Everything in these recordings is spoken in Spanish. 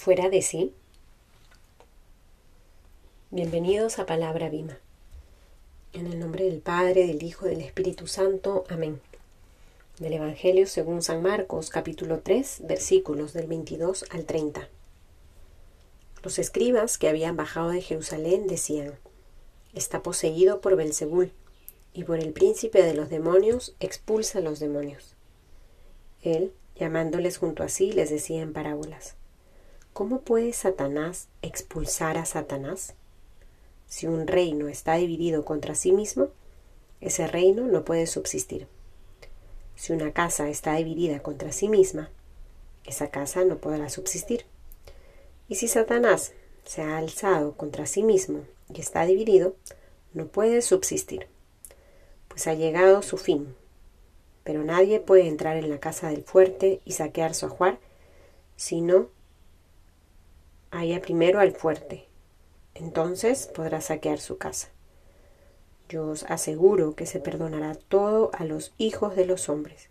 fuera de sí? Bienvenidos a Palabra Vima. En el nombre del Padre, del Hijo del Espíritu Santo. Amén. Del Evangelio según San Marcos, capítulo 3, versículos del 22 al 30. Los escribas que habían bajado de Jerusalén decían: Está poseído por Belzebul, y por el príncipe de los demonios expulsa a los demonios. Él, llamándoles junto a sí, les decía en parábolas: ¿Cómo puede Satanás expulsar a Satanás? Si un reino está dividido contra sí mismo, ese reino no puede subsistir. Si una casa está dividida contra sí misma, esa casa no podrá subsistir. Y si Satanás se ha alzado contra sí mismo y está dividido, no puede subsistir, pues ha llegado su fin. Pero nadie puede entrar en la casa del fuerte y saquear su ajuar, si no haya primero al fuerte entonces podrá saquear su casa. Yo os aseguro que se perdonará todo a los hijos de los hombres,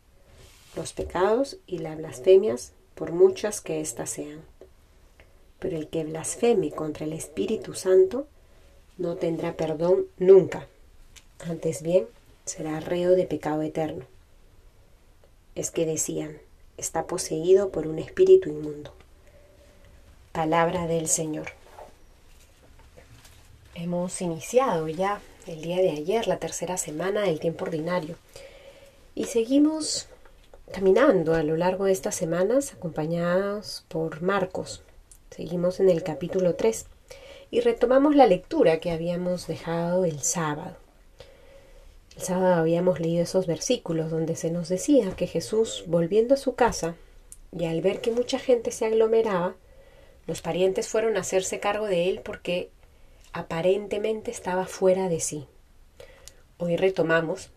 los pecados y las blasfemias, por muchas que éstas sean. Pero el que blasfeme contra el Espíritu Santo no tendrá perdón nunca. Antes bien, será reo de pecado eterno. Es que decían, está poseído por un espíritu inmundo. Palabra del Señor. Hemos iniciado ya el día de ayer la tercera semana del tiempo ordinario y seguimos caminando a lo largo de estas semanas acompañados por Marcos. Seguimos en el capítulo 3 y retomamos la lectura que habíamos dejado el sábado. El sábado habíamos leído esos versículos donde se nos decía que Jesús, volviendo a su casa, y al ver que mucha gente se aglomeraba, los parientes fueron a hacerse cargo de él porque aparentemente estaba fuera de sí. Hoy retomamos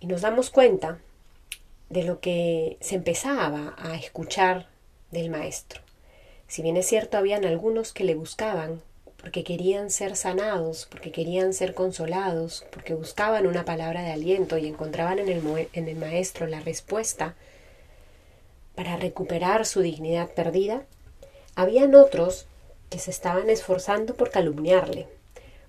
y nos damos cuenta de lo que se empezaba a escuchar del maestro. Si bien es cierto, habían algunos que le buscaban porque querían ser sanados, porque querían ser consolados, porque buscaban una palabra de aliento y encontraban en el, en el maestro la respuesta para recuperar su dignidad perdida, habían otros que se estaban esforzando por calumniarle,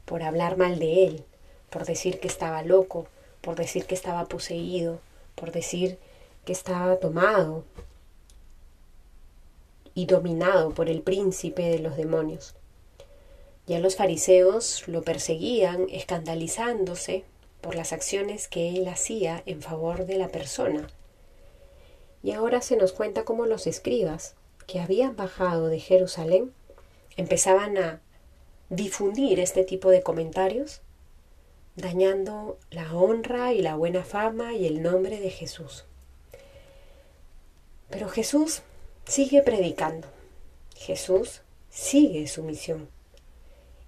por hablar mal de él, por decir que estaba loco, por decir que estaba poseído, por decir que estaba tomado y dominado por el príncipe de los demonios. Ya los fariseos lo perseguían, escandalizándose por las acciones que él hacía en favor de la persona. Y ahora se nos cuenta cómo los escribas, que habían bajado de Jerusalén, empezaban a difundir este tipo de comentarios, dañando la honra y la buena fama y el nombre de Jesús. Pero Jesús sigue predicando, Jesús sigue su misión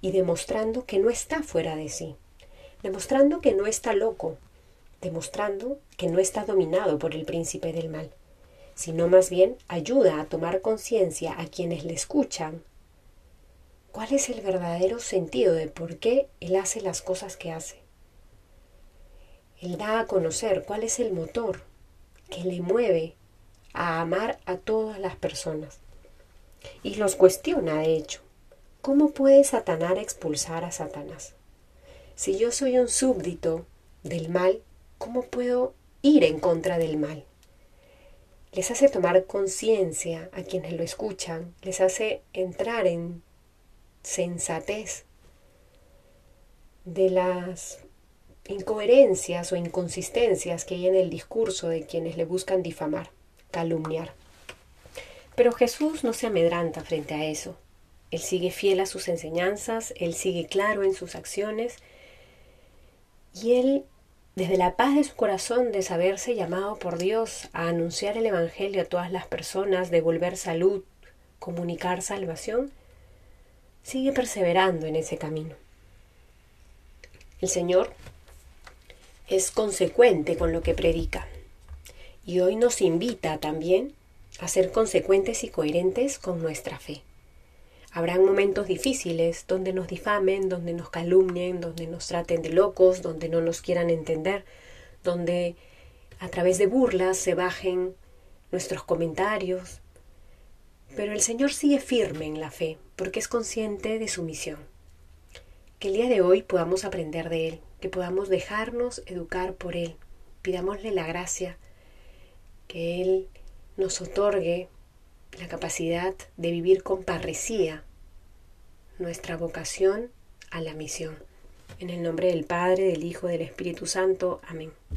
y demostrando que no está fuera de sí, demostrando que no está loco, demostrando que no está dominado por el príncipe del mal, sino más bien ayuda a tomar conciencia a quienes le escuchan cuál es el verdadero sentido de por qué Él hace las cosas que hace. Él da a conocer cuál es el motor que le mueve a amar a todas las personas. Y los cuestiona, de hecho. ¿Cómo puede Satanás expulsar a Satanás? Si yo soy un súbdito del mal, ¿cómo puedo ir en contra del mal? Les hace tomar conciencia a quienes lo escuchan, les hace entrar en sensatez de las incoherencias o inconsistencias que hay en el discurso de quienes le buscan difamar, calumniar. Pero Jesús no se amedranta frente a eso. Él sigue fiel a sus enseñanzas, él sigue claro en sus acciones y él, desde la paz de su corazón de saberse llamado por Dios a anunciar el Evangelio a todas las personas, devolver salud, comunicar salvación, sigue perseverando en ese camino. El Señor es consecuente con lo que predica y hoy nos invita también a ser consecuentes y coherentes con nuestra fe. Habrán momentos difíciles donde nos difamen, donde nos calumnien, donde nos traten de locos, donde no nos quieran entender, donde a través de burlas se bajen nuestros comentarios, Pero el Señor sigue firme en la fe porque es consciente de su misión. Que el día de hoy podamos aprender de Él, que podamos dejarnos educar por Él. Pidámosle la gracia, que Él nos otorgue la capacidad de vivir con parresía nuestra vocación a la misión. En el nombre del Padre, del Hijo, del Espíritu Santo. Amén.